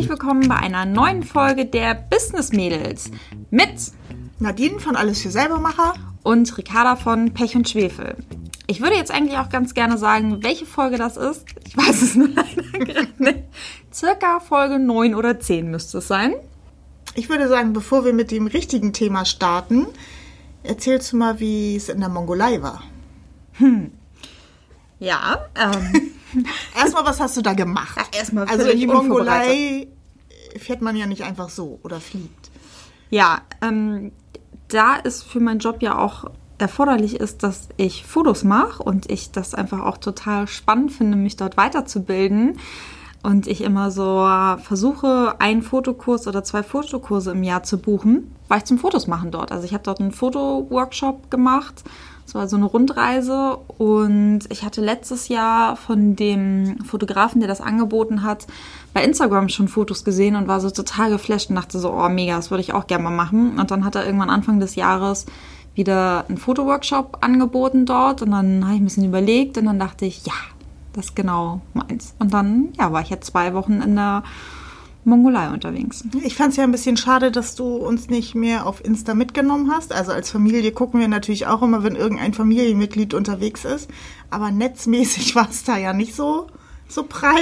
herzlich willkommen bei einer neuen Folge der Business Mädels mit Nadine von Alles für Selbermacher und Ricarda von Pech und Schwefel. Ich würde jetzt eigentlich auch ganz gerne sagen, welche Folge das ist. Ich weiß es nur leider gerade nicht. Circa Folge 9 oder 10 müsste es sein. Ich würde sagen, bevor wir mit dem richtigen Thema starten, erzählst du mal, wie es in der Mongolei war. Hm. Ja, ähm. Erstmal, was hast du da gemacht? Ach, erstmal also in die Mongolei fährt man ja nicht einfach so oder fliegt. Ja, ähm, da ist für meinen Job ja auch erforderlich ist, dass ich Fotos mache und ich das einfach auch total spannend finde, mich dort weiterzubilden. Und ich immer so versuche, einen Fotokurs oder zwei Fotokurse im Jahr zu buchen, war ich zum Fotos machen dort. Also ich habe dort einen Fotoworkshop gemacht es war so eine Rundreise und ich hatte letztes Jahr von dem Fotografen, der das angeboten hat, bei Instagram schon Fotos gesehen und war so total geflasht und dachte so, oh mega, das würde ich auch gerne mal machen. Und dann hat er irgendwann Anfang des Jahres wieder einen Fotoworkshop angeboten dort und dann habe ich ein bisschen überlegt und dann dachte ich, ja, das ist genau meins. Und dann, ja, war ich jetzt zwei Wochen in der Mongolei unterwegs. Ich fand es ja ein bisschen schade, dass du uns nicht mehr auf Insta mitgenommen hast. Also als Familie gucken wir natürlich auch immer, wenn irgendein Familienmitglied unterwegs ist. Aber netzmäßig war es da ja nicht so, so prall.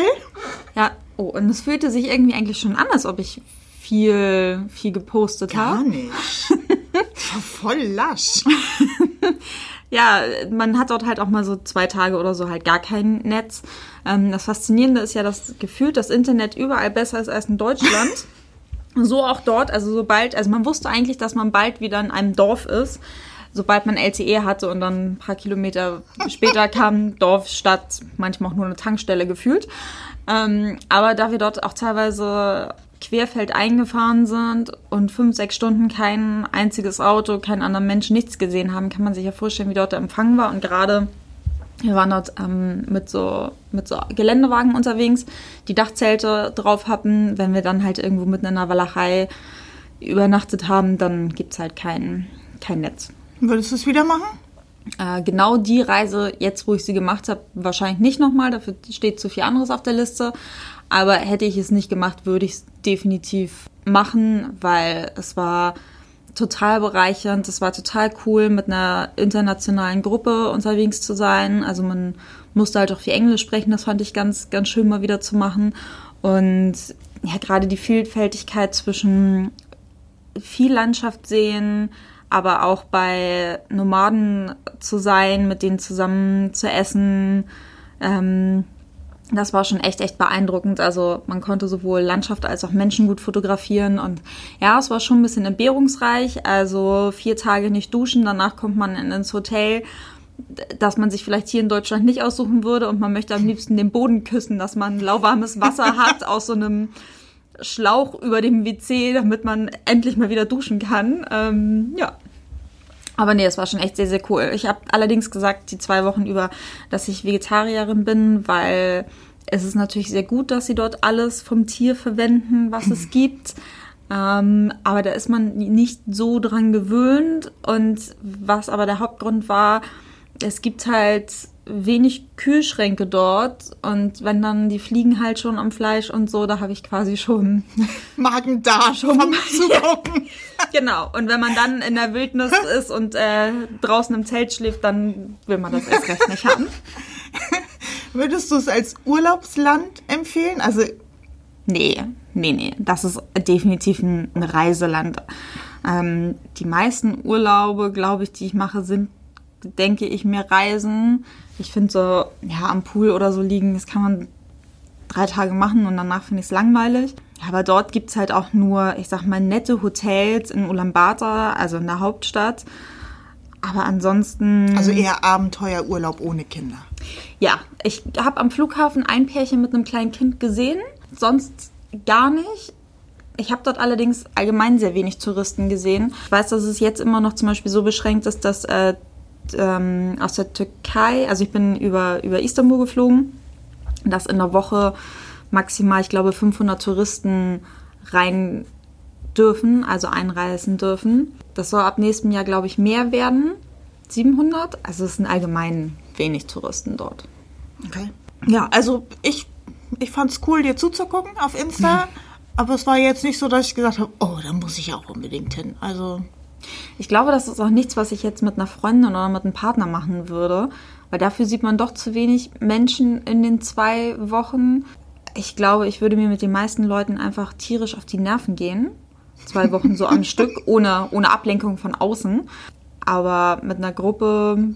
Ja, oh, und es fühlte sich irgendwie eigentlich schon an, als ob ich viel, viel gepostet habe. Gar nicht. war voll lasch. ja, man hat dort halt auch mal so zwei Tage oder so halt gar kein Netz. Ähm, das Faszinierende ist ja, dass gefühlt das Internet überall besser ist als in Deutschland. so auch dort, also sobald, also man wusste eigentlich, dass man bald wieder in einem Dorf ist, sobald man LTE hatte und dann ein paar Kilometer später kam Dorf, Stadt, manchmal auch nur eine Tankstelle gefühlt. Ähm, aber da wir dort auch teilweise querfeld eingefahren sind und fünf, sechs Stunden kein einziges Auto, keinen anderen Menschen, nichts gesehen haben, kann man sich ja vorstellen, wie dort der Empfang war. Und gerade wir waren dort ähm, mit, so, mit so Geländewagen unterwegs, die Dachzelte drauf hatten. Wenn wir dann halt irgendwo mitten in der Walachei übernachtet haben, dann gibt es halt kein, kein Netz. Würdest du es wieder machen? Äh, genau die Reise, jetzt wo ich sie gemacht habe, wahrscheinlich nicht nochmal. Dafür steht zu viel anderes auf der Liste. Aber hätte ich es nicht gemacht, würde ich es definitiv machen, weil es war total bereichernd. Es war total cool, mit einer internationalen Gruppe unterwegs zu sein. Also man musste halt auch viel Englisch sprechen. Das fand ich ganz, ganz schön mal wieder zu machen. Und ja, gerade die Vielfältigkeit zwischen viel Landschaft sehen, aber auch bei Nomaden zu sein, mit denen zusammen zu essen. Ähm, das war schon echt, echt beeindruckend. Also man konnte sowohl Landschaft als auch Menschen gut fotografieren. Und ja, es war schon ein bisschen entbehrungsreich. Also vier Tage nicht duschen, danach kommt man ins Hotel, das man sich vielleicht hier in Deutschland nicht aussuchen würde. Und man möchte am liebsten den Boden küssen, dass man lauwarmes Wasser hat aus so einem Schlauch über dem WC, damit man endlich mal wieder duschen kann. Ähm, ja, aber nee, es war schon echt sehr, sehr cool. Ich habe allerdings gesagt, die zwei Wochen über, dass ich Vegetarierin bin, weil es ist natürlich sehr gut, dass sie dort alles vom Tier verwenden, was es gibt. Ähm, aber da ist man nicht so dran gewöhnt. Und was aber der Hauptgrund war, es gibt halt wenig Kühlschränke dort und wenn dann die fliegen halt schon am Fleisch und so, da habe ich quasi schon Magen da schon vom Zugucken. genau. Und wenn man dann in der Wildnis ist und äh, draußen im Zelt schläft, dann will man das erst recht nicht haben. Würdest du es als Urlaubsland empfehlen? Also nee, nee, nee. Das ist definitiv ein, ein Reiseland. Ähm, die meisten Urlaube, glaube ich, die ich mache, sind denke ich mir, Reisen. Ich finde so, ja, am Pool oder so liegen, das kann man drei Tage machen und danach finde ich es langweilig. Aber dort gibt es halt auch nur, ich sag mal, nette Hotels in Ulaanbaatar, also in der Hauptstadt. Aber ansonsten. Also eher Abenteuerurlaub ohne Kinder. Ja, ich habe am Flughafen ein Pärchen mit einem kleinen Kind gesehen, sonst gar nicht. Ich habe dort allerdings allgemein sehr wenig Touristen gesehen. Ich weiß, dass es jetzt immer noch zum Beispiel so beschränkt ist, dass äh, ähm, aus der Türkei, also ich bin über, über Istanbul geflogen, dass in der Woche maximal, ich glaube, 500 Touristen rein dürfen, also einreisen dürfen. Das soll ab nächstem Jahr, glaube ich, mehr werden. 700. Also es sind allgemein wenig Touristen dort. Okay. Ja, also ich, ich fand es cool, dir zuzugucken auf Insta. Aber es war jetzt nicht so, dass ich gesagt habe, oh, da muss ich auch unbedingt hin. Also Ich glaube, das ist auch nichts, was ich jetzt mit einer Freundin oder mit einem Partner machen würde, weil dafür sieht man doch zu wenig Menschen in den zwei Wochen. Ich glaube, ich würde mir mit den meisten Leuten einfach tierisch auf die Nerven gehen. Zwei Wochen so am Stück, ohne, ohne Ablenkung von außen. Aber mit einer Gruppe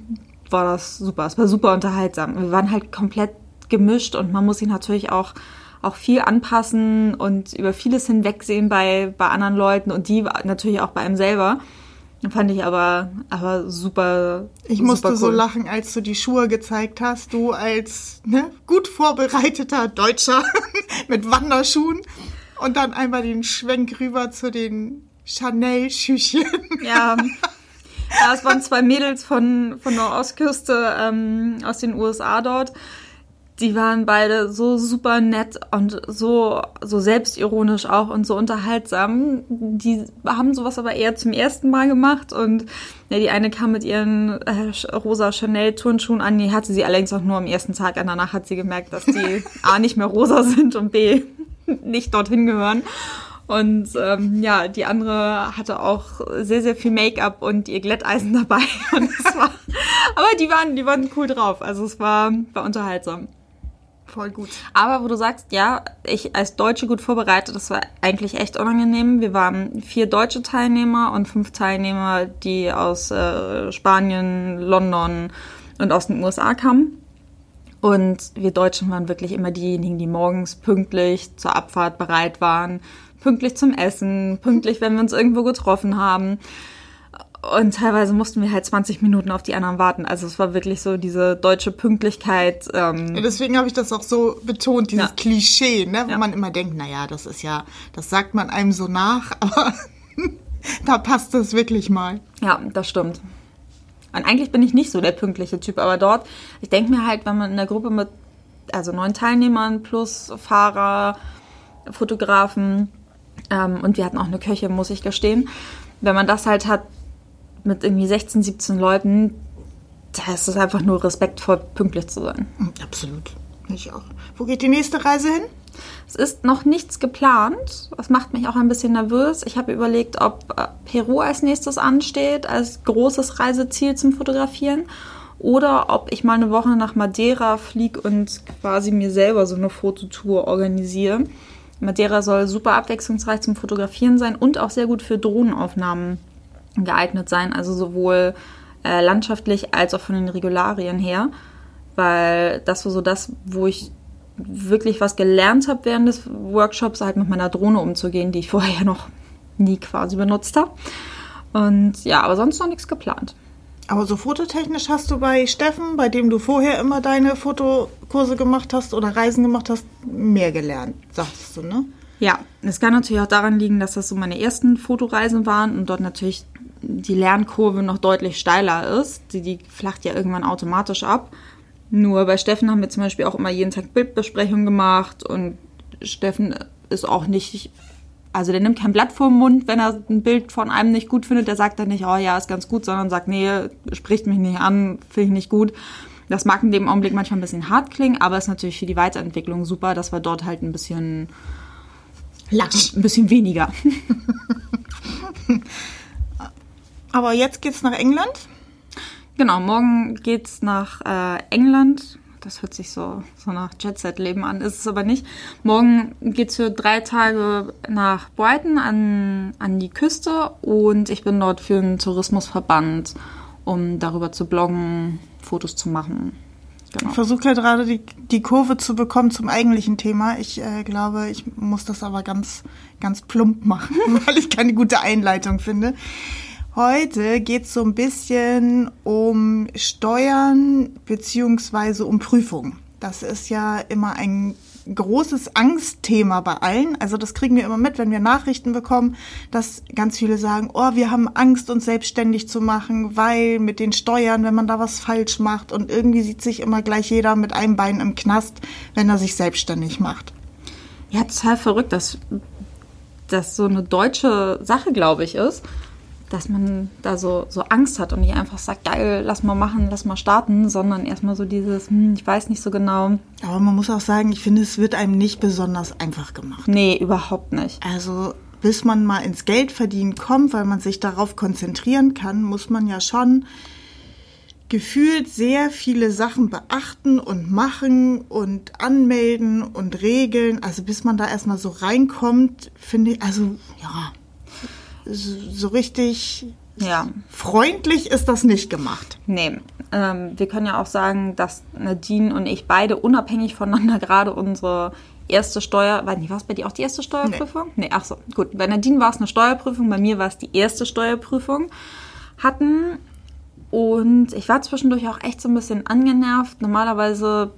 war das super. Es war super unterhaltsam. Wir waren halt komplett gemischt und man muss sich natürlich auch, auch viel anpassen und über vieles hinwegsehen bei, bei anderen Leuten und die natürlich auch bei einem selber. Fand ich aber, aber super. ich super musste so cool. lachen, als du die Schuhe gezeigt hast. Du als ne, gut vorbereiteter Deutscher mit Wanderschuhen und dann einmal den Schwenk rüber zu den Chanel-Schüchchen. Ja. ja, es waren zwei Mädels von, von der Ostküste ähm, aus den USA dort. Die waren beide so super nett und so, so selbstironisch auch und so unterhaltsam. Die haben sowas aber eher zum ersten Mal gemacht und ja, die eine kam mit ihren äh, rosa Chanel-Turnschuhen an. Die hatte sie allerdings auch nur am ersten Tag an. Danach hat sie gemerkt, dass die A nicht mehr rosa sind und B nicht dorthin gehören. Und ähm, ja, die andere hatte auch sehr, sehr viel Make-up und ihr Glätteisen dabei. Und es war, aber die waren, die waren cool drauf. Also es war, war unterhaltsam. Voll gut. Aber wo du sagst, ja, ich als Deutsche gut vorbereitet, das war eigentlich echt unangenehm. Wir waren vier deutsche Teilnehmer und fünf Teilnehmer, die aus äh, Spanien, London und aus den USA kamen. Und wir Deutschen waren wirklich immer diejenigen, die morgens pünktlich zur Abfahrt bereit waren, pünktlich zum Essen, pünktlich, wenn wir uns irgendwo getroffen haben. Und teilweise mussten wir halt 20 Minuten auf die anderen warten. Also es war wirklich so diese deutsche Pünktlichkeit. Ähm, Ja, deswegen habe ich das auch so betont, dieses Ja. Klischee, ne? wo Ja. man immer denkt, naja, das ist ja, das sagt man einem so nach, aber da passt es wirklich mal. Ja, das stimmt. Und eigentlich bin ich nicht so der pünktliche Typ, aber dort, ich denke mir halt, wenn man in der Gruppe mit, also neun Teilnehmern plus Fahrer, Fotografen ähm, und wir hatten auch eine Köche, muss ich gestehen, wenn man das halt hat mit irgendwie 16, 17 Leuten, da ist es einfach nur respektvoll, pünktlich zu sein. Absolut. Ich auch. Wo geht die nächste Reise hin? Es ist noch nichts geplant. Das macht mich auch ein bisschen nervös. Ich habe überlegt, ob äh, Peru als nächstes ansteht, als großes Reiseziel zum Fotografieren. Oder ob ich mal eine Woche nach Madeira fliege und quasi mir selber so eine Fototour organisiere. Madeira soll super abwechslungsreich zum Fotografieren sein und auch sehr gut für Drohnenaufnahmen geeignet sein. Also sowohl äh, landschaftlich als auch von den Regularien her. Weil das war so das, wo ich wirklich was gelernt habe während des Workshops, halt mit meiner Drohne umzugehen, die ich vorher noch nie quasi benutzt habe. Und ja, aber sonst noch nichts geplant. Aber so fototechnisch hast du bei Steffen, bei dem du vorher immer deine Fotokurse gemacht hast oder Reisen gemacht hast, mehr gelernt, sagtest du, ne? Ja, es kann natürlich auch daran liegen, dass das so meine ersten Fotoreisen waren und dort natürlich die Lernkurve noch deutlich steiler ist. Die, die flacht ja irgendwann automatisch ab. Nur bei Steffen haben wir zum Beispiel auch immer jeden Tag Bildbesprechungen gemacht und Steffen ist auch nicht, also der nimmt kein Blatt vor den Mund, wenn er ein Bild von einem nicht gut findet. Der sagt dann nicht, oh ja, ist ganz gut, sondern sagt, nee, spricht mich nicht an, finde ich nicht gut. Das mag in dem Augenblick manchmal ein bisschen hart klingen, aber ist natürlich für die Weiterentwicklung super, dass wir dort halt ein bisschen Lasch. ein bisschen weniger. Aber jetzt geht's nach England. Genau, morgen geht's nach äh, England. Das hört sich so, so nach Jet-Set-Leben an, ist es aber nicht. Morgen geht's für drei Tage nach Brighton an, an die Küste und ich bin dort für einen Tourismusverband, um darüber zu bloggen, Fotos zu machen. Genau. Ich versuche ja gerade die, die Kurve zu bekommen zum eigentlichen Thema. Ich äh, glaube, ich muss das aber ganz, ganz plump machen, weil ich keine gute Einleitung finde. Heute geht es so ein bisschen um Steuern beziehungsweise um Prüfungen. Das ist ja immer ein großes Angstthema bei allen. Also das kriegen wir immer mit, wenn wir Nachrichten bekommen, dass ganz viele sagen, oh, wir haben Angst, uns selbstständig zu machen, weil mit den Steuern, wenn man da was falsch macht und irgendwie sieht sich immer gleich jeder mit einem Bein im Knast, wenn er sich selbstständig macht. Ja, total verrückt, dass das so eine deutsche Sache, glaube ich, ist. Dass man da so, so Angst hat und nicht einfach sagt, geil, lass mal machen, lass mal starten, sondern erstmal so dieses, hm, ich weiß nicht so genau. Aber man muss auch sagen, ich finde, es wird einem nicht besonders einfach gemacht. Nee, überhaupt nicht. Also bis man mal ins Geldverdienen kommt, weil man sich darauf konzentrieren kann, muss man ja schon gefühlt sehr viele Sachen beachten und machen und anmelden und regeln. Also bis man da erstmal so reinkommt, finde ich, also ja, so, richtig Ja. freundlich ist das nicht gemacht. Nee, ähm, wir können ja auch sagen, dass Nadine und ich beide unabhängig voneinander gerade unsere erste Steuer, war nicht, war es bei dir auch die erste Steuerprüfung? Nee. ach so, gut. Bei Nadine war es eine Steuerprüfung, bei mir war es die erste Steuerprüfung. Hatten und ich war zwischendurch auch echt so ein bisschen angenervt. Normalerweise,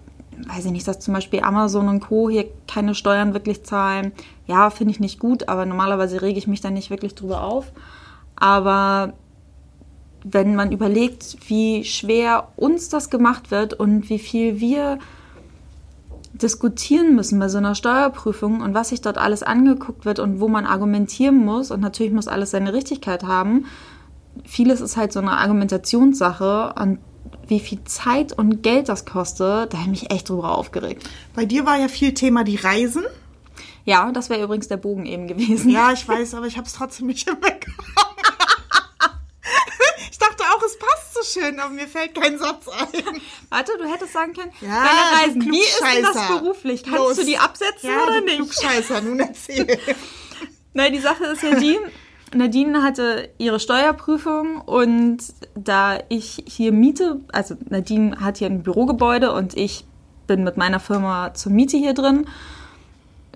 weiß ich nicht, dass zum Beispiel Amazon und Co. hier keine Steuern wirklich zahlen. Ja, finde ich nicht gut, aber normalerweise rege ich mich da nicht wirklich drüber auf. Aber wenn man überlegt, wie schwer uns das gemacht wird und wie viel wir diskutieren müssen bei so einer Steuerprüfung und was sich dort alles angeguckt wird und wo man argumentieren muss und natürlich muss alles seine Richtigkeit haben. Vieles ist halt so eine Argumentationssache und wie viel Zeit und Geld das kostet, da habe ich mich echt drüber aufgeregt. Bei dir war ja viel Thema die Reisen. Ja, das wäre übrigens der Bogen eben gewesen. Ja, ich weiß, aber ich habe es trotzdem nicht hinbekommen. Ich dachte auch, es passt so schön, aber mir fällt kein Satz ein. Warte, du hättest sagen können, Ja, deine du Reisen, wie ist denn das beruflich? Kannst Los. du die absetzen Ja, oder du nicht? Klugscheißer, nun erzähl. Nein, die Sache ist ja die, Nadine hatte ihre Steuerprüfung und da ich hier miete, also Nadine hat hier ein Bürogebäude und ich bin mit meiner Firma zur Miete hier drin.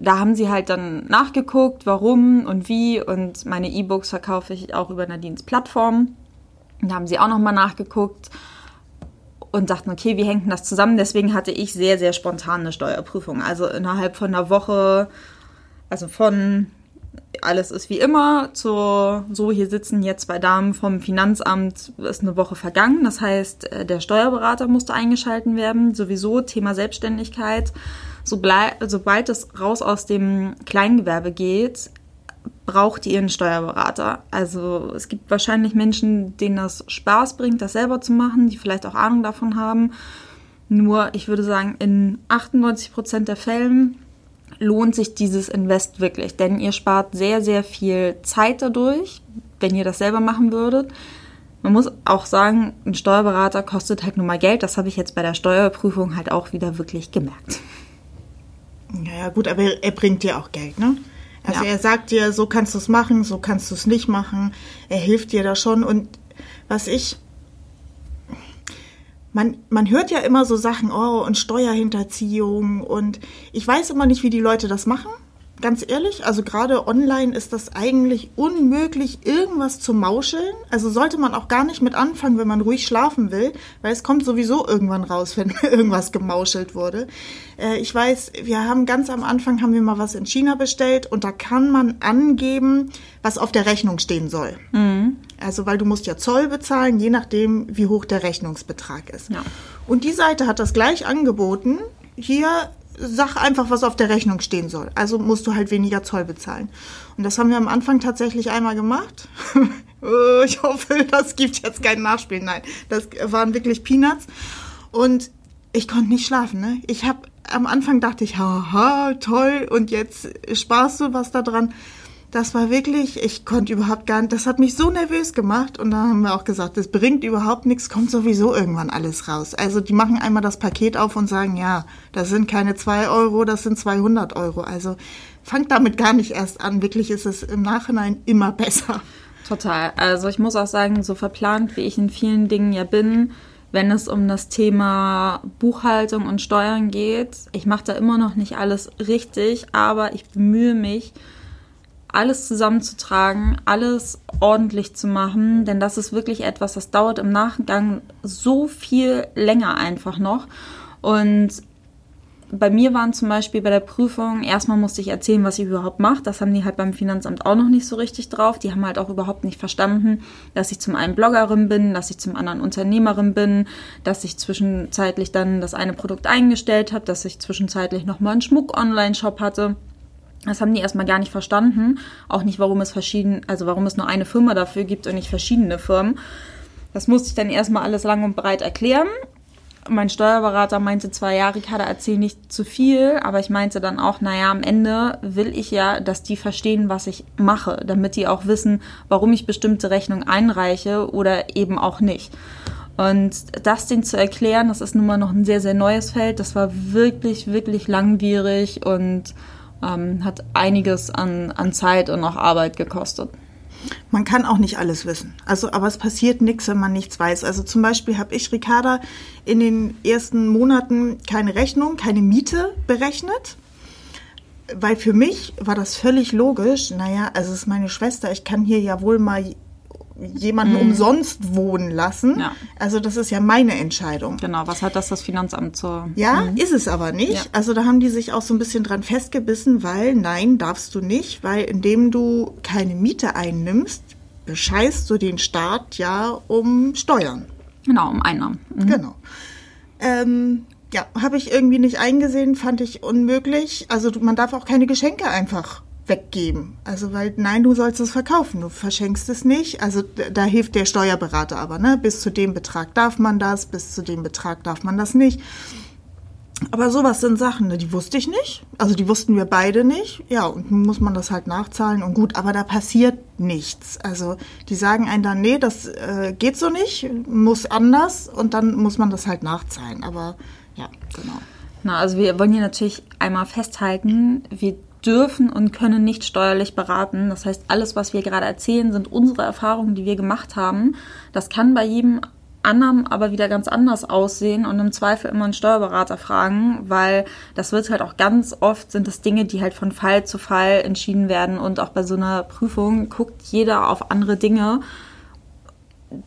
Da haben sie halt dann nachgeguckt, warum und wie und meine E-Books verkaufe ich auch über Nadines Plattform. Da haben sie auch nochmal nachgeguckt und dachten, okay, wie hängt denn das zusammen? Deswegen hatte ich sehr, sehr spontan eine Steuerprüfung. Also innerhalb von einer Woche, also von alles ist wie immer, zu so hier sitzen jetzt zwei Damen vom Finanzamt, ist eine Woche vergangen. Das heißt, äh, der Steuerberater musste eingeschalten werden. Sowieso Thema Selbstständigkeit. Sobald es raus aus dem Kleingewerbe geht, braucht ihr einen Steuerberater. Also es gibt wahrscheinlich Menschen, denen das Spaß bringt, das selber zu machen, die vielleicht auch Ahnung davon haben. Nur, ich würde sagen, in 98 Prozent der Fällen lohnt sich dieses Invest wirklich, denn ihr spart sehr, sehr viel Zeit dadurch, wenn ihr das selber machen würdet. Man muss auch sagen, ein Steuerberater kostet halt nur mal Geld. Das habe ich jetzt bei der Steuerprüfung halt auch wieder wirklich gemerkt. Naja, gut, aber er, bringt dir auch Geld, ne? Also Ja. er sagt dir, so kannst du es machen, so kannst du es nicht machen. Er hilft dir da schon. Und was ich. Man, man hört ja immer so Sachen, oh, und Steuerhinterziehung. Und ich weiß immer nicht, wie die Leute das machen. Ganz ehrlich, also gerade online ist das eigentlich unmöglich, irgendwas zu mauscheln. Also sollte man auch gar nicht mit anfangen, wenn man ruhig schlafen will, weil es kommt sowieso irgendwann raus, wenn irgendwas gemauschelt wurde. Äh, ich weiß, wir haben ganz am Anfang haben wir mal was in China bestellt und da kann man angeben, was auf der Rechnung stehen soll. Also weil du musst ja Zoll bezahlen, je nachdem, wie hoch der Rechnungsbetrag ist. Ja. Und die Seite hat das gleich angeboten. Hier sag einfach, was auf der Rechnung stehen soll. Also musst du halt weniger Zoll bezahlen. Und das haben wir am Anfang tatsächlich einmal gemacht. Oh, ich hoffe, das gibt jetzt kein Nachspiel. Nein, das waren wirklich Peanuts. Und ich konnte nicht schlafen. Ne? Ich habe am Anfang dachte ich, haha, toll. Und jetzt sparst du was da dran. Das war wirklich, ich konnte überhaupt gar nicht, das hat mich so nervös gemacht und dann haben wir auch gesagt, das bringt überhaupt nichts, kommt sowieso irgendwann alles raus. Also die machen einmal das Paket auf und sagen, ja, das sind keine zwei Euro, das sind 200 Euro. Also fangt damit gar nicht erst an, wirklich ist es im Nachhinein immer besser. Total. Also ich muss auch sagen, so verplant wie ich in vielen Dingen ja bin, wenn es um das Thema Buchhaltung und Steuern geht, ich mache da immer noch nicht alles richtig, aber ich bemühe mich, alles zusammenzutragen, alles ordentlich zu machen, denn das ist wirklich etwas, das dauert im Nachgang so viel länger einfach noch. Und bei mir waren zum Beispiel bei der Prüfung, erstmal musste ich erzählen, was ich überhaupt mache. Das haben die halt beim Finanzamt auch noch nicht so richtig drauf. Die haben halt auch überhaupt nicht verstanden, dass ich zum einen Bloggerin bin, dass ich zum anderen Unternehmerin bin, dass ich zwischenzeitlich dann das eine Produkt eingestellt habe, dass ich zwischenzeitlich nochmal einen Schmuck-Online-Shop hatte. Das haben die erstmal gar nicht verstanden. Auch nicht, warum es verschieden, also warum es nur eine Firma dafür gibt und nicht verschiedene Firmen. Das musste ich dann erstmal alles lang und breit erklären. Mein Steuerberater meinte zwar, ja, Ricarda, erzähl nicht zu viel, aber ich meinte dann auch, naja, am Ende will ich ja, dass die verstehen, was ich mache, damit die auch wissen, warum ich bestimmte Rechnungen einreiche oder eben auch nicht. Und das denen zu erklären, das ist nun mal noch ein sehr, sehr neues Feld. Das war wirklich, wirklich langwierig und ähm, hat einiges an, an Zeit und auch Arbeit gekostet. Man kann auch nicht alles wissen. Also, aber es passiert nichts, wenn man nichts weiß. Also zum Beispiel habe ich Ricarda in den ersten Monaten keine Rechnung, keine Miete berechnet. Weil für mich war das völlig logisch. Naja, also es ist meine Schwester, ich kann hier ja wohl mal jemanden mhm. umsonst wohnen lassen. Ja. Also das ist ja meine Entscheidung. Genau, was hat das das Finanzamt zur... Ja, mhm. ist es aber nicht. Ja. Also da haben die sich auch so ein bisschen dran festgebissen, weil nein, darfst du nicht, weil indem du keine Miete einnimmst, bescheißt du den Staat ja um Steuern. Genau, um Einnahmen. Mhm. Genau. Ähm, ja, habe ich irgendwie nicht eingesehen, fand ich unmöglich. Also man darf auch keine Geschenke einfach weggeben. Also weil nein, du sollst es verkaufen, du verschenkst es nicht. Also da hilft der Steuerberater aber, ne? Bis zu dem Betrag darf man das, bis zu dem Betrag darf man das nicht. Aber sowas sind Sachen, ne? die wusste ich nicht. Also die wussten wir beide nicht. Ja, und nun muss man das halt nachzahlen und gut, aber da passiert nichts. Also die sagen einem dann, nee, das äh, geht so nicht, muss anders und dann muss man das halt nachzahlen. Aber ja, genau. Na, also wir wollen hier natürlich einmal festhalten, wir dürfen und können nicht steuerlich beraten. Das heißt, alles, was wir gerade erzählen, sind unsere Erfahrungen, die wir gemacht haben. Das kann bei jedem anderen aber wieder ganz anders aussehen und im Zweifel immer einen Steuerberater fragen, weil das wird halt auch ganz oft sind das Dinge, die halt von Fall zu Fall entschieden werden und auch bei so einer Prüfung guckt jeder auf andere Dinge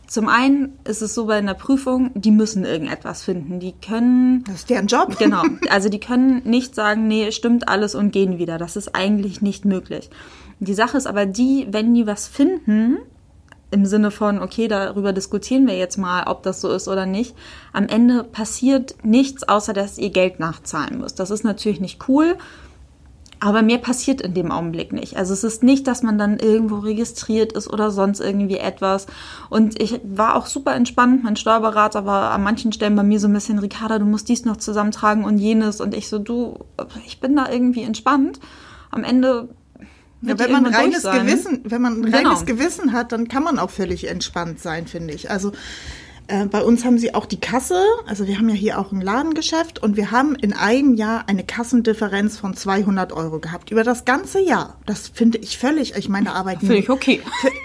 zum einen ist es so bei einer Prüfung, die müssen irgendetwas finden. Die können. Das ist deren Job. Genau. Also die können nicht sagen, nee, stimmt alles und gehen wieder. Das ist eigentlich nicht möglich. Die Sache ist aber die, wenn die was finden, im Sinne von, okay, darüber diskutieren wir jetzt mal, ob das so ist oder nicht. Am Ende passiert nichts, außer dass ihr Geld nachzahlen müsst. Das ist natürlich nicht cool. Aber mehr passiert in dem Augenblick nicht. Also es ist nicht, dass man dann irgendwo registriert ist oder sonst irgendwie etwas. Und ich war auch super entspannt. Mein Steuerberater war an manchen Stellen bei mir so ein bisschen, Ricarda, du musst dies noch zusammentragen und jenes. Und ich so, du, ich bin da irgendwie entspannt. Am Ende ja, wenn man reines Gewissen, wenn man ein reines genau. Gewissen hat, dann kann man auch völlig entspannt sein, finde ich. Also äh, bei uns haben sie auch die Kasse, also wir haben ja hier auch ein Ladengeschäft und wir haben in einem Jahr eine Kassendifferenz von 200 Euro gehabt. Über das ganze Jahr. Das finde ich völlig, ich meine, arbeiten... Finde ich okay.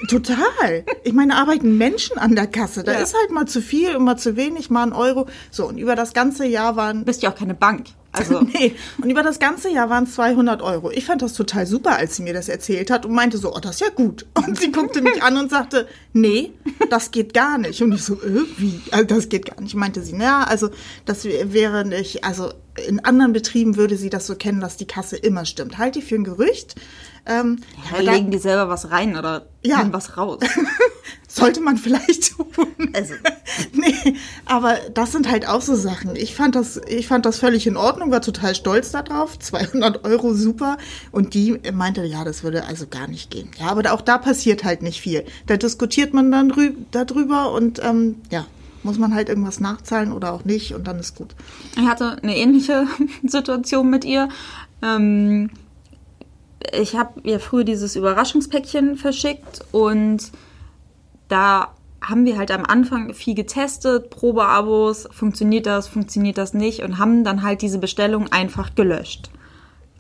Total. Ich meine, arbeiten Menschen an der Kasse. Da ja. ist halt mal zu viel und mal zu wenig, mal ein Euro. So, und über das ganze Jahr waren... Du bist ja auch keine Bank. Also. nee. Und über das ganze Jahr waren es 200 Euro. Ich fand das total super, als sie mir das erzählt hat und meinte so, oh, das ist ja gut. Und sie guckte mich an und sagte, nee, das geht gar nicht. Und ich so, äh, wie? Also, das geht gar nicht. Meinte sie, naja, also das wäre nicht, also in anderen Betrieben würde sie das so kennen, dass die Kasse immer stimmt. Halt die für ein Gerücht. Ähm, ja, ja, legen die selber was rein oder ja. nehmen was raus. Sollte man vielleicht tun. Also. nee, aber das sind halt auch so Sachen. Ich fand das, ich fand das völlig in Ordnung, war total stolz darauf. 200 Euro, super. Und die meinte, ja, das würde also gar nicht gehen. Ja, aber auch da passiert halt nicht viel. Da diskutiert man dann darüber und ähm, ja, muss man halt irgendwas nachzahlen oder auch nicht und dann ist gut. Ich hatte eine ähnliche Situation mit ihr. Ähm, ich habe ja früher dieses Überraschungspäckchen verschickt und da haben wir halt am Anfang viel getestet, Probeabos, funktioniert das, funktioniert das nicht und haben dann halt diese Bestellung einfach gelöscht.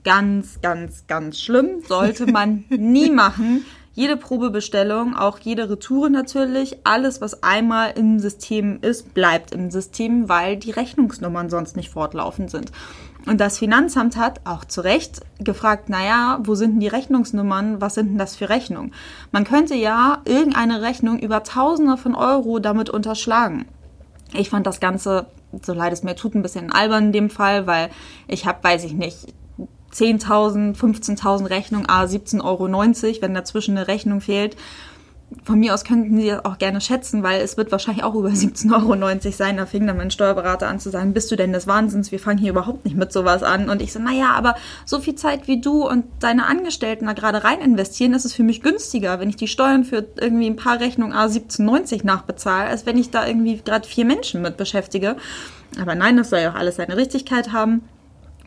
Ganz, ganz, ganz schlimm, sollte man nie machen. Jede Probebestellung, auch jede Retoure natürlich, alles, was einmal im System ist, bleibt im System, weil die Rechnungsnummern sonst nicht fortlaufend sind. Und das Finanzamt hat auch zu Recht gefragt, naja, wo sind denn die Rechnungsnummern? Was sind denn das für Rechnungen? Man könnte ja irgendeine Rechnung über Tausende von Euro damit unterschlagen. Ich fand das Ganze, so leid es mir tut, ein bisschen albern in dem Fall, weil ich habe, weiß ich nicht, 10.000, 15.000 Rechnungen, a 17,90 Euro, wenn dazwischen eine Rechnung fehlt. Von mir aus könnten Sie das auch gerne schätzen, weil es wird wahrscheinlich auch über 17,90 Euro sein. Da fing dann mein Steuerberater an zu sagen, bist du denn des Wahnsinns? Wir fangen hier überhaupt nicht mit sowas an. Und ich so, naja, aber so viel Zeit wie du und deine Angestellten da gerade rein investieren, ist es für mich günstiger, wenn ich die Steuern für irgendwie ein paar Rechnungen A 17,90 nachbezahle, als wenn ich da irgendwie gerade vier Menschen mit beschäftige. Aber nein, das soll ja auch alles seine Richtigkeit haben.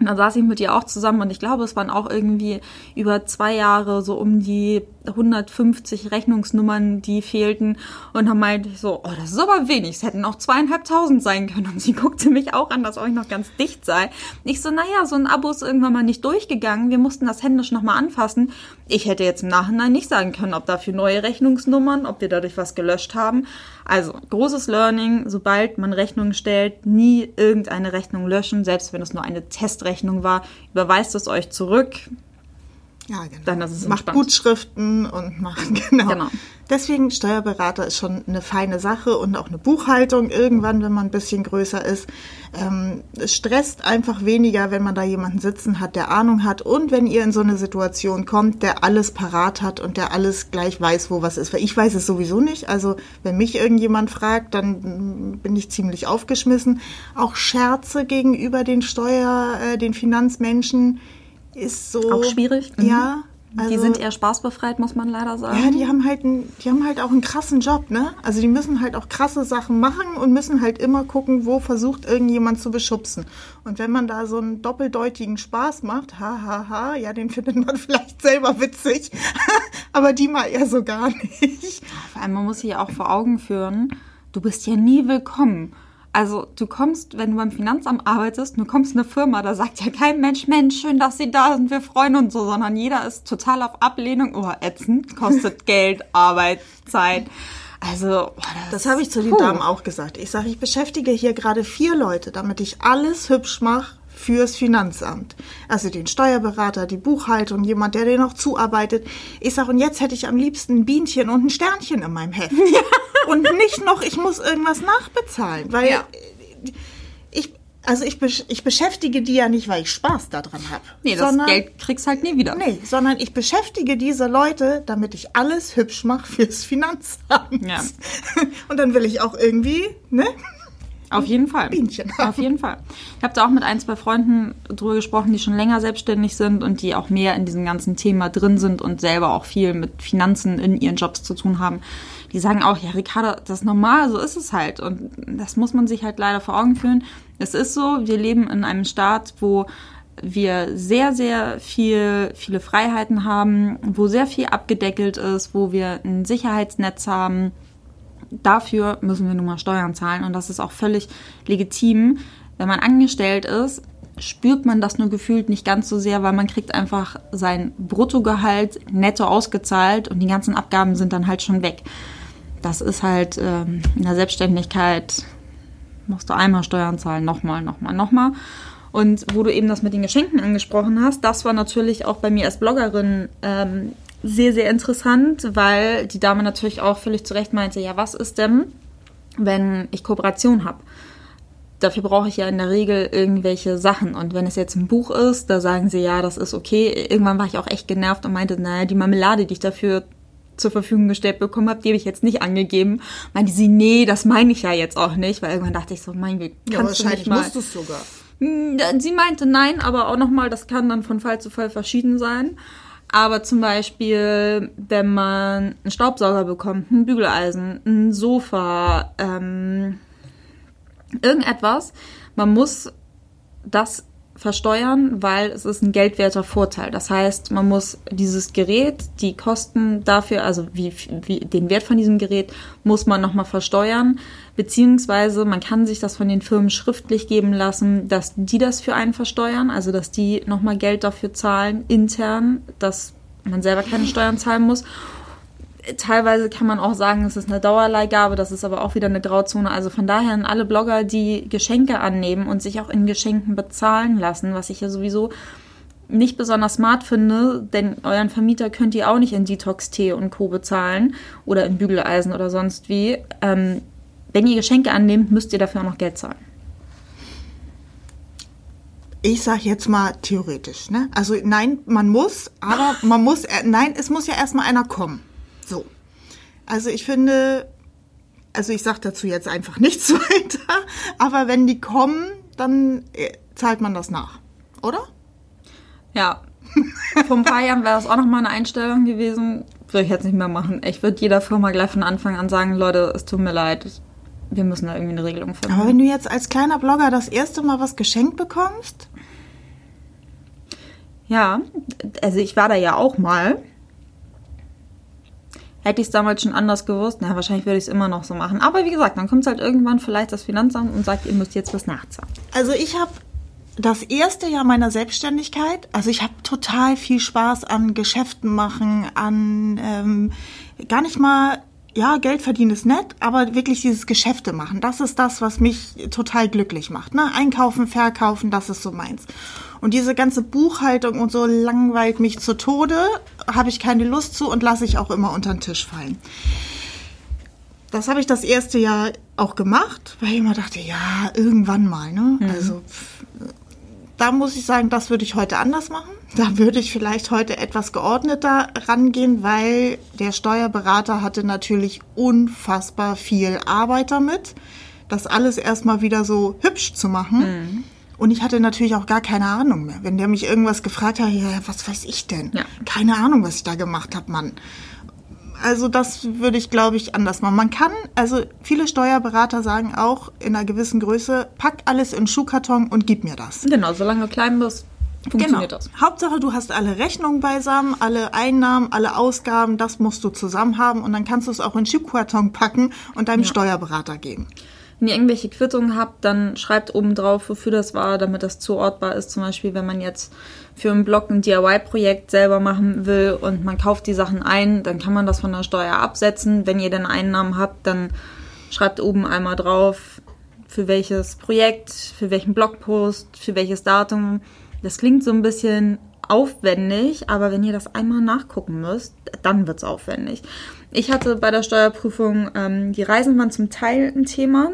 Und dann saß ich mit ihr auch zusammen und ich glaube, es waren auch irgendwie über zwei Jahre so um die 150 Rechnungsnummern, die fehlten. Und dann meinte ich so, oh, das ist aber wenig. Es hätten auch zweieinhalbtausend sein können. Und sie guckte mich auch an, dass euch noch ganz dicht sei. Ich so, naja, so ein Abo ist irgendwann mal nicht durchgegangen. Wir mussten das händisch nochmal anfassen. Ich hätte jetzt im Nachhinein nicht sagen können, ob dafür neue Rechnungsnummern, ob wir dadurch was gelöscht haben. Also, großes Learning, sobald man Rechnungen stellt, nie irgendeine Rechnung löschen, selbst wenn es nur eine Testrechnung war, überweist es euch zurück. Ja, genau. Dann ist es macht entspannt. Gutschriften und macht, genau. Genau. Deswegen Steuerberater ist schon eine feine Sache und auch eine Buchhaltung irgendwann, wenn man ein bisschen größer ist. Ähm, es stresst einfach weniger, wenn man da jemanden sitzen hat, der Ahnung hat und wenn ihr in so eine Situation kommt, der alles parat hat und der alles gleich weiß, wo was ist. Weil ich weiß es sowieso nicht. Also wenn mich irgendjemand fragt, dann bin ich ziemlich aufgeschmissen. Auch Scherze gegenüber den Steuer, äh, den Finanzmenschen ist so. Auch schwierig. Mhm. Ja. Die also- sind eher spaßbefreit, muss man leider sagen. ja, die haben halt, einen, die haben halt auch einen krassen Job, ne? Also die müssen halt auch krasse Sachen machen und müssen halt immer gucken, wo versucht irgendjemand zu beschubsen. Und wenn man da so einen doppeldeutigen Spaß macht, ha, ha, ha, ja, den findet man vielleicht selber witzig, aber die mal eher so gar nicht. Vor allem, man muss sich ja auch vor Augen führen, du bist ja nie willkommen. Also du kommst, wenn du beim Finanzamt arbeitest, du kommst in eine Firma, da sagt ja kein Mensch, Mensch, schön, dass Sie da sind, wir freuen uns so, sondern jeder ist total auf Ablehnung. Oh, ätzend, kostet Geld, Arbeit, Zeit. Also, boah, Das habe ich zu den. Damen auch gesagt. Ich sage, ich beschäftige hier gerade vier Leute, damit ich alles hübsch mache fürs Finanzamt. Also den Steuerberater, die Buchhaltung, jemand, der dir noch zuarbeitet. Ich sage, und jetzt hätte ich am liebsten ein Bienchen und ein Sternchen in meinem Heft. Und nicht noch, ich muss irgendwas nachbezahlen. Weil Ja. ich, also ich, ich beschäftige die ja nicht, weil ich Spaß daran habe. Nee, das Geld kriegst halt nie wieder. Nee, sondern ich beschäftige diese Leute, damit ich alles hübsch mache fürs Finanzamt. Ja. Und dann will ich auch irgendwie, ne? Auf jeden Fall. Bienchen. Auf jeden Fall. Ich habe da auch mit ein, zwei Freunden drüber gesprochen, die schon länger selbstständig sind und die auch mehr in diesem ganzen Thema drin sind und selber auch viel mit Finanzen in ihren Jobs zu tun haben. Die sagen auch, ja, Ricarda, das ist normal, so ist es halt. Und das muss man sich halt leider vor Augen führen. Es ist so, wir leben in einem Staat, wo wir sehr, sehr viel, viele Freiheiten haben, wo sehr viel abgedeckelt ist, wo wir ein Sicherheitsnetz haben, dafür müssen wir nun mal Steuern zahlen und das ist auch völlig legitim. Wenn man angestellt ist, spürt man das nur gefühlt nicht ganz so sehr, weil man kriegt einfach sein Bruttogehalt netto ausgezahlt und die ganzen Abgaben sind dann halt schon weg. Das ist halt ähm, in der Selbstständigkeit musst du einmal Steuern zahlen, nochmal, nochmal, nochmal. Und wo du eben das mit den Geschenken angesprochen hast, das war natürlich auch bei mir als Bloggerin ähm, sehr, sehr interessant, weil die Dame natürlich auch völlig zu Recht meinte, ja, was ist denn, wenn ich Kooperation habe? Dafür brauche ich ja in der Regel irgendwelche Sachen. Und wenn es jetzt ein Buch ist, da sagen sie, ja, das ist okay. Irgendwann war ich auch echt genervt und meinte, naja, die Marmelade, die ich dafür zur Verfügung gestellt bekommen habe, die habe ich jetzt nicht angegeben. Meinte sie, nee, das meine ich ja jetzt auch nicht, weil irgendwann dachte ich so, mein Gott, Ja, kannst du wahrscheinlich nicht mal. du sogar. Mm, Sie meinte nein, aber auch nochmal, das kann dann von Fall zu Fall verschieden sein. Aber zum Beispiel, wenn man einen Staubsauger bekommt, ein Bügeleisen, ein Sofa, ähm, irgendetwas, man muss das versteuern, weil es ist ein geldwerter Vorteil. Das heißt, man muss dieses Gerät, die Kosten dafür, also wie, wie den Wert von diesem Gerät, muss man nochmal versteuern, beziehungsweise man kann sich das von den Firmen schriftlich geben lassen, dass die das für einen versteuern, also dass die nochmal Geld dafür zahlen, intern, dass man selber keine Steuern zahlen muss. Teilweise kann man auch sagen, es ist eine Dauerleihgabe, das ist aber auch wieder eine Grauzone. Also von daher an alle Blogger, die Geschenke annehmen und sich auch in Geschenken bezahlen lassen, was ich ja sowieso nicht besonders smart finde, denn euren Vermieter könnt ihr auch nicht in Detox-Tee und Co. bezahlen oder in Bügeleisen oder sonst wie. Ähm, wenn ihr Geschenke annehmt, müsst ihr dafür auch noch Geld zahlen. Ich sag jetzt mal theoretisch, ne? Also nein, man muss, aber man muss, äh, nein, es muss ja erstmal einer kommen. So. Also ich finde, also ich sage dazu jetzt einfach nichts weiter, aber wenn die kommen, dann äh, zahlt man das nach, oder? Ja. Vor ein paar Jahren wäre das auch nochmal eine Einstellung gewesen. Würde ich jetzt nicht mehr machen. Ich würde jeder Firma gleich von Anfang an sagen, Leute, es tut mir leid, wir müssen da irgendwie eine Regelung finden. Aber wenn du jetzt als kleiner Blogger das erste Mal was geschenkt bekommst, Ja, also ich war da ja auch mal. Hätte ich es damals schon anders gewusst, na, wahrscheinlich würde ich es immer noch so machen. Aber wie gesagt, dann kommt halt irgendwann vielleicht das Finanzamt und sagt, ihr müsst jetzt was nachzahlen. Also ich habe das erste Jahr meiner Selbstständigkeit, also ich habe total viel Spaß an Geschäften machen, an ähm, gar nicht mal, ja, Geld verdienen ist nett, aber wirklich dieses Geschäfte machen, das ist das, was mich total glücklich macht. Ne? Einkaufen, verkaufen, das ist so meins. Und diese ganze Buchhaltung und so langweilt mich zu Tode, habe ich keine Lust zu und lasse ich auch immer unter den Tisch fallen. Das habe ich das erste Jahr auch gemacht, weil ich immer dachte, ja, irgendwann mal, ne? Also pff, da muss ich sagen, das würde ich heute anders machen. Da würde ich vielleicht heute etwas geordneter rangehen, weil der Steuerberater hatte natürlich unfassbar viel Arbeit damit, das alles erstmal wieder so hübsch zu machen. Und ich hatte natürlich auch gar keine Ahnung mehr. Wenn der mich irgendwas gefragt hat, ja, was weiß ich denn? Ja. Keine Ahnung, was ich da gemacht habe, Mann. Also das würde ich, glaube ich, anders machen. Man kann, also viele Steuerberater sagen auch in einer gewissen Größe, pack alles in Schuhkarton und gib mir das. Genau, solange du klein bist, funktioniert genau. das. Hauptsache, du hast alle Rechnungen beisammen, alle Einnahmen, alle Ausgaben, das musst du zusammen haben und dann kannst du es auch in Schuhkarton packen und deinem Steuerberater geben. Wenn ihr irgendwelche Quittungen habt, dann schreibt oben drauf, wofür das war, damit das zuortbar ist. Zum Beispiel, wenn man jetzt für einen Blog ein DIY-Projekt selber machen will und man kauft die Sachen ein, dann kann man das von der Steuer absetzen. Wenn ihr dann Einnahmen habt, dann schreibt oben einmal drauf, für welches Projekt, für welchen Blogpost, für welches Datum. Das klingt so ein bisschen aufwendig, aber wenn ihr das einmal nachgucken müsst, dann wird's aufwendig. Ich hatte bei der Steuerprüfung, ähm, die Reisen waren zum Teil ein Thema.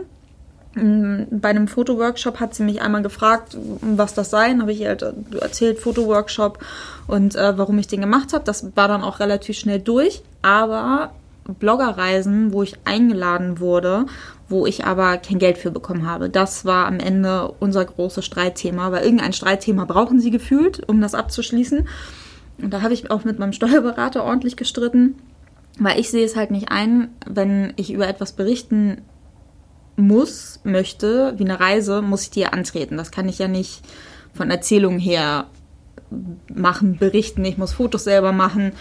Mm, Bei einem Fotoworkshop hat sie mich einmal gefragt, was das sei. Dann habe ich ihr halt erzählt, Fotoworkshop und äh, warum ich den gemacht habe. Das war dann auch relativ schnell durch. Aber Bloggerreisen, wo ich eingeladen wurde, wo ich aber kein Geld für bekommen habe, das war am Ende unser großes Streitthema, weil irgendein Streitthema brauchen sie gefühlt, um das abzuschließen. Und da habe ich auch mit meinem Steuerberater ordentlich gestritten, weil ich sehe es halt nicht ein, wenn ich über etwas berichten muss, möchte, wie eine Reise, muss ich die ja antreten. Das kann ich ja nicht von Erzählungen her machen, berichten. Ich muss Fotos selber machen.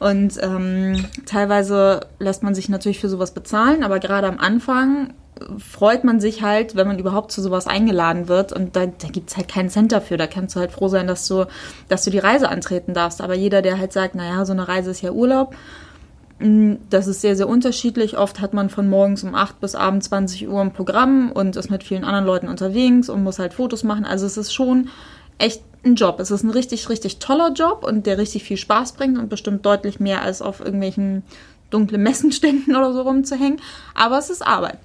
Und ähm, teilweise lässt man sich natürlich für sowas bezahlen, aber gerade am Anfang freut man sich halt, wenn man überhaupt zu sowas eingeladen wird und da, da gibt's halt keinen Cent dafür. Da kannst du halt froh sein, dass du, dass du die Reise antreten darfst. Aber jeder, der halt sagt, naja, so eine Reise ist ja Urlaub, Das ist sehr, sehr unterschiedlich. Oft hat man von morgens um 8 bis abends 20 Uhr ein Programm und ist mit vielen anderen Leuten unterwegs und muss halt Fotos machen. Also es ist schon echt ein Job. Es ist ein richtig, richtig toller Job und der richtig viel Spaß bringt und bestimmt deutlich mehr als auf irgendwelchen dunklen Messenständen oder so rumzuhängen. Aber es ist Arbeit.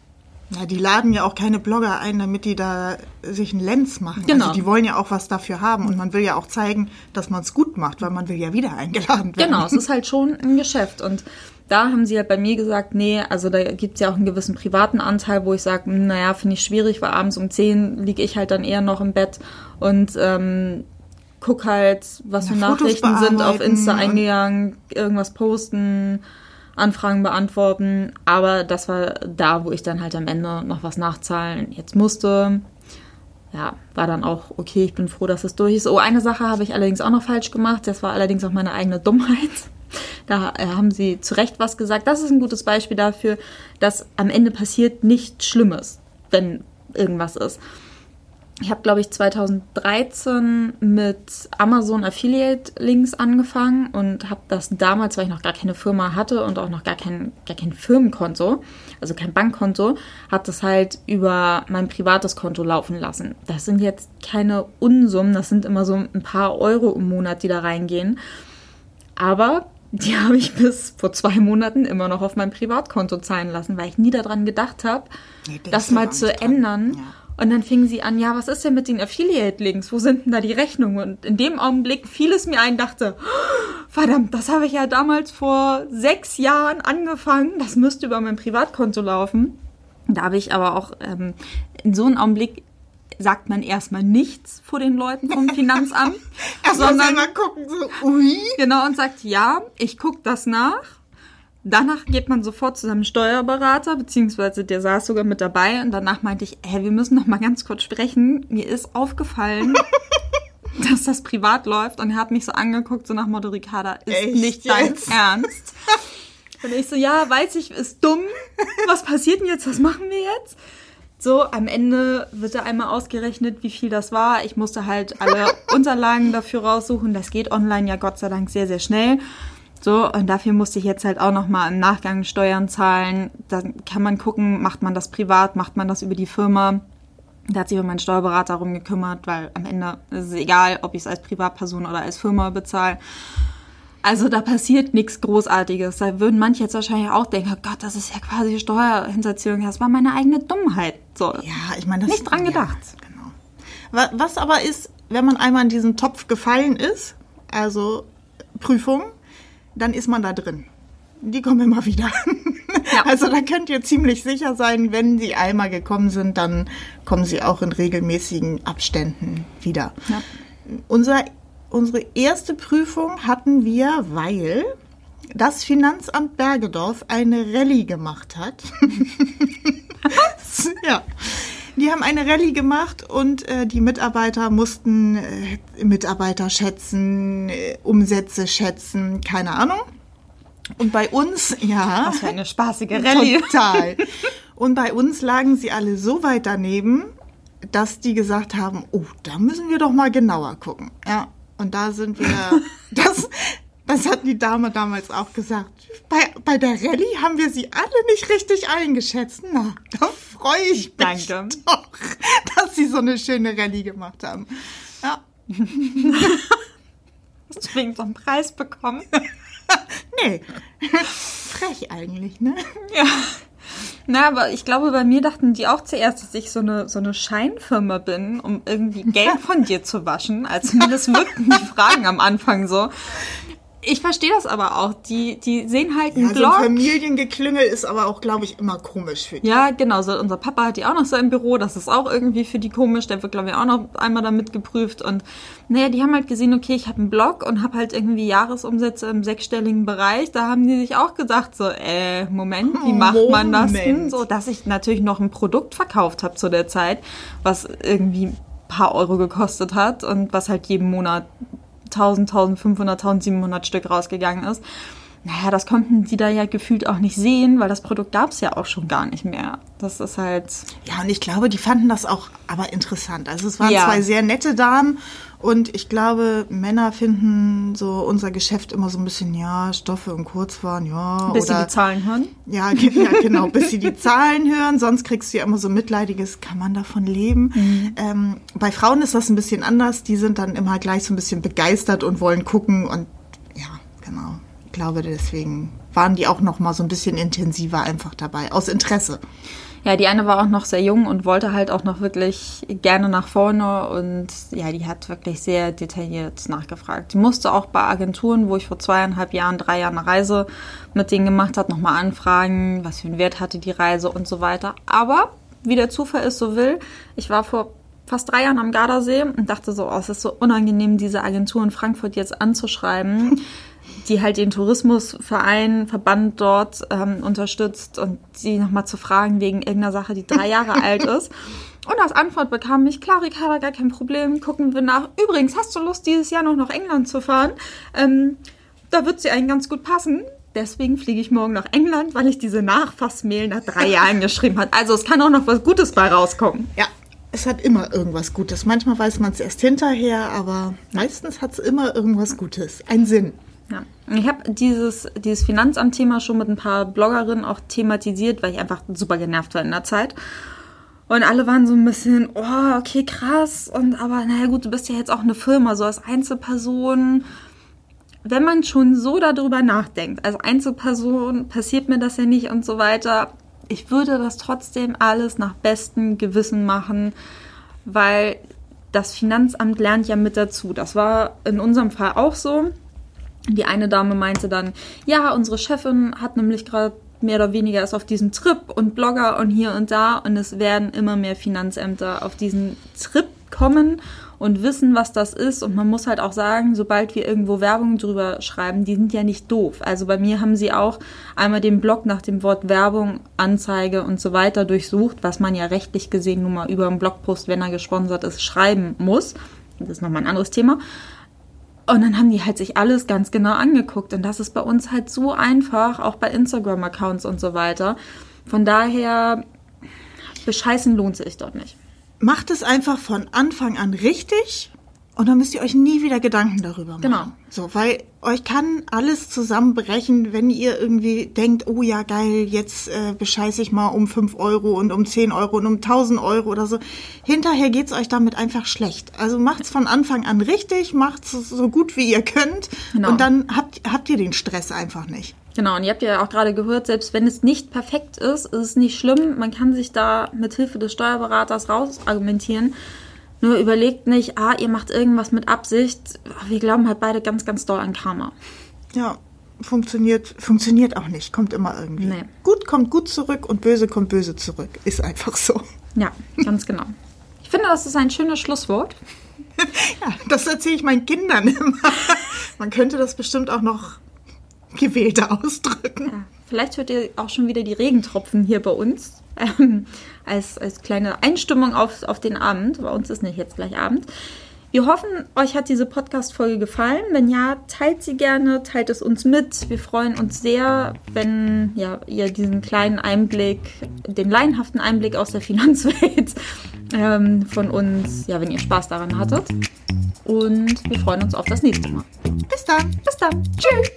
Ja, die laden ja auch keine Blogger ein, damit die da sich einen Lenz machen. Genau. Also die wollen ja auch was dafür haben und man will ja auch zeigen, dass man es gut macht, weil man will ja wieder eingeladen werden. Genau, es ist halt schon ein Geschäft. Und da haben sie halt bei mir gesagt, nee, also da gibt's ja auch einen gewissen privaten Anteil, wo ich sage, naja, finde ich schwierig, weil abends um 10 liege ich halt dann eher noch im Bett und ähm, guck halt, was für Ja, Fotos Nachrichten sind auf Insta eingegangen, irgendwas posten, Anfragen beantworten. Aber das war da, wo ich dann halt am Ende noch was nachzahlen jetzt musste. Ja, war dann auch okay. Ich bin froh, dass es durch ist. Oh, eine Sache habe ich allerdings auch noch falsch gemacht. Das war allerdings auch meine eigene Dummheit. Da äh, haben sie zu Recht was gesagt. Das ist ein gutes Beispiel dafür, dass am Ende passiert nichts Schlimmes, wenn irgendwas ist. Ich habe, glaube ich, 2013 mit Amazon Affiliate Links angefangen und habe das damals, weil ich noch gar keine Firma hatte und auch noch gar kein, gar kein Firmenkonto, also kein Bankkonto, habe das halt über mein privates Konto laufen lassen. Das sind jetzt keine Unsummen, das sind immer so ein paar Euro im Monat, die da reingehen. Aber die habe ich bis vor zwei Monaten immer noch auf mein Privatkonto zahlen lassen, weil ich nie daran gedacht habe, denkst das mal zu dran. ändern. Ja. Und dann fingen sie an, ja, was ist denn mit den Affiliate-Links? Wo sind denn da die Rechnungen? Und in dem Augenblick fiel es mir ein, dachte, verdammt, das habe ich ja damals vor sechs Jahren angefangen. Das müsste über mein Privatkonto laufen. Da habe ich aber auch ähm, in so einem Augenblick sagt man erstmal nichts vor den Leuten vom Finanzamt, sondern mal gucken so, ui. Genau und sagt ja, ich gucke das nach. Danach geht man sofort zu seinem Steuerberater, beziehungsweise der saß sogar mit dabei und danach meinte ich, hey, wir müssen noch mal ganz kurz sprechen. Mir ist aufgefallen, dass das privat läuft und er hat mich so angeguckt, so nach Motto, Ricarda, ist Echt nicht dein jetzt? Ernst. Und ich so, ja, weiß ich, ist dumm. Was passiert denn jetzt? Was machen wir jetzt? So, am Ende wird da einmal ausgerechnet, wie viel das war. Ich musste halt alle Unterlagen dafür raussuchen. Das geht online ja Gott sei Dank sehr, sehr schnell. So, und dafür musste ich jetzt halt auch nochmal im Nachgang Steuern zahlen. Dann kann man gucken, macht man das privat, macht man das über die Firma. Da hat sich mein Steuerberater darum gekümmert, weil am Ende ist es egal, ob ich es als Privatperson oder als Firma bezahle. Also da passiert nichts Großartiges. Da würden manche jetzt wahrscheinlich auch denken, oh Gott, das ist ja quasi Steuerhinterziehung. Das war meine eigene Dummheit. So. Ja, ich meine, das Nicht dran gedacht. Ja, genau. Wa- Was aber ist, wenn man einmal in diesen Topf gefallen ist, also Prüfung, dann ist man da drin. Die kommen immer wieder. Ja. Also da könnt ihr ziemlich sicher sein, wenn sie einmal gekommen sind, dann kommen sie auch in regelmäßigen Abständen wieder. Ja. Unser, unsere erste Prüfung hatten wir, weil das Finanzamt Bergedorf eine Rallye gemacht hat. ja. Die haben eine Rallye gemacht und äh, die Mitarbeiter mussten äh, Mitarbeiter schätzen, äh, Umsätze schätzen, keine Ahnung. Und bei uns, ja. Was für eine spaßige Rallye. Total. Und bei uns lagen sie alle so weit daneben, dass die gesagt haben, oh, da müssen wir doch mal genauer gucken. Ja. Und da sind wir, das, das hat die Dame damals auch gesagt. Bei, bei der Rallye haben wir sie alle nicht richtig eingeschätzt. Na, da freue ich mich Danke. doch, dass sie so eine schöne Rallye gemacht haben. Ja. Hast du wegen so einen Preis bekommen? Nee. Frech eigentlich, ne? Ja. Na, aber ich glaube, bei mir dachten die auch zuerst, dass ich so eine, so eine Scheinfirma bin, um irgendwie Geld von dir zu waschen. Also zumindest wirkten die Fragen am Anfang so. Ich verstehe das aber auch. Die, die sehen halt einen Ja, so ein Blog. Familiengeklüngel ist aber auch, glaube ich, immer komisch für die. Ja, genau. So, unser Papa hat die auch noch so im Büro. Das ist auch irgendwie für die komisch. Der wird, glaube ich, auch noch einmal damit geprüft. Und naja, die haben halt gesehen, okay, ich habe einen Blog und habe halt irgendwie Jahresumsätze im sechsstelligen Bereich. Da haben die sich auch gedacht, so, äh, Moment, wie macht man das denn? Moment. So, dass ich natürlich noch ein Produkt verkauft habe zu der Zeit, was irgendwie ein paar Euro gekostet hat und was halt jeden Monat 1000, 1500, 1700 Stück rausgegangen ist. Naja, das konnten die da ja gefühlt auch nicht sehen, weil das Produkt gab es ja auch schon gar nicht mehr. Das ist halt. Ja, und ich glaube, die fanden das auch aber interessant. Also es waren Ja. zwei sehr nette Damen und ich glaube, Männer finden so unser Geschäft immer so ein bisschen, ja, Stoffe und Kurzwaren, ja. Bis sie oder, die Zahlen hören. Ja, ja, genau, bis sie die Zahlen hören. Sonst kriegst du ja immer so mitleidiges, kann man davon leben? Mhm. Ähm, bei Frauen ist das ein bisschen anders. Die sind dann immer gleich so ein bisschen begeistert und wollen gucken und ja, genau. Ich glaube, deswegen waren die auch noch mal so ein bisschen intensiver einfach dabei, aus Interesse. Ja, die eine war auch noch sehr jung und wollte halt auch noch wirklich gerne nach vorne und ja, die hat wirklich sehr detailliert nachgefragt. Die musste auch bei Agenturen, wo ich vor zweieinhalb Jahren, drei Jahren eine Reise mit denen gemacht habe, nochmal anfragen, was für einen Wert hatte die Reise und so weiter. Aber wie der Zufall es so will, ich war vor fast drei Jahren am Gardasee und dachte so, oh, es ist so unangenehm, diese Agentur in Frankfurt jetzt anzuschreiben die halt den Tourismusverein, Verband dort ähm, unterstützt und sie nochmal zu fragen wegen irgendeiner Sache, die drei Jahre alt ist. Und als Antwort bekam ich, klar, Ricarda, gar kein Problem, gucken wir nach. Übrigens, hast du Lust, dieses Jahr noch nach England zu fahren? Ähm, da wird sie einen ganz gut passen. Deswegen fliege ich morgen nach England, weil ich diese Nachfassmail nach drei Jahren geschrieben habe. Also es kann auch noch was Gutes bei rauskommen. Ja, es hat immer irgendwas Gutes. Manchmal weiß man es erst hinterher, aber meistens hat es immer irgendwas Gutes. Ein Sinn. Ja. Ich habe dieses, dieses Finanzamt-Thema schon mit ein paar Bloggerinnen auch thematisiert, weil ich einfach super genervt war in der Zeit. Und alle waren so ein bisschen, oh, okay, krass. Und aber, naja, gut, du bist ja jetzt auch eine Firma, so als Einzelperson. Wenn man schon so darüber nachdenkt, als Einzelperson passiert mir das ja nicht und so weiter. Ich würde das trotzdem alles nach bestem Gewissen machen, weil das Finanzamt lernt ja mit dazu. Das war in unserem Fall auch so Die eine Dame meinte dann, ja, unsere Chefin hat nämlich gerade mehr oder weniger ist auf diesem Trip und Blogger und hier und da und es werden immer mehr Finanzämter auf diesen Trip kommen und wissen, was das ist. Und man muss halt auch sagen, sobald wir irgendwo Werbung drüber schreiben, die sind ja nicht doof. Also bei mir haben sie auch einmal den Blog nach dem Wort Werbung, Anzeige und so weiter durchsucht, was man ja rechtlich gesehen nun mal über einen Blogpost, wenn er gesponsert ist, schreiben muss. Das ist nochmal ein anderes Thema. Und dann haben die halt sich alles ganz genau angeguckt. Und das ist bei uns halt so einfach, auch bei Instagram-Accounts und so weiter. Von daher, bescheißen lohnt sich dort nicht macht es einfach von Anfang an richtig und dann müsst ihr euch nie wieder Gedanken darüber machen. Genau. So, weil euch kann alles zusammenbrechen, wenn ihr irgendwie denkt, oh ja, geil, jetzt äh, bescheiße ich mal um 5 Euro und um 10 Euro und um 1000 Euro oder so. Hinterher geht's euch damit einfach schlecht. Also macht's von Anfang an richtig, macht's so gut wie ihr könnt genau. und dann habt, habt ihr den Stress einfach nicht. Genau, und ihr habt ja auch gerade gehört, selbst wenn es nicht perfekt ist, ist es nicht schlimm. Man kann sich da mit Hilfe des Steuerberaters rausargumentieren. Nur überlegt nicht, ah, ihr macht irgendwas mit Absicht. Wir glauben halt beide ganz, ganz doll an Karma. Ja, funktioniert, funktioniert auch nicht. Kommt immer irgendwie. Nee. Gut kommt gut zurück und böse kommt böse zurück. Ist einfach so. Ja, ganz genau. Ich finde, das ist ein schönes Schlusswort. ja, das erzähle ich meinen Kindern immer. Man könnte das bestimmt auch noch gewählter ausdrücken. Ja, vielleicht hört ihr auch schon wieder die Regentropfen hier bei uns. Ähm, als, als kleine Einstimmung auf, auf den Abend. Bei uns ist nicht jetzt gleich Abend. Wir hoffen, euch hat diese Podcast-Folge gefallen. Wenn ja, teilt sie gerne, teilt es uns mit. Wir freuen uns sehr, wenn ja, ihr diesen kleinen Einblick, den laienhaften Einblick aus der Finanzwelt ähm, von uns, ja, wenn ihr Spaß daran hattet. Und wir freuen uns auf das nächste Mal. Bis dann. Bis dann. Tschüss.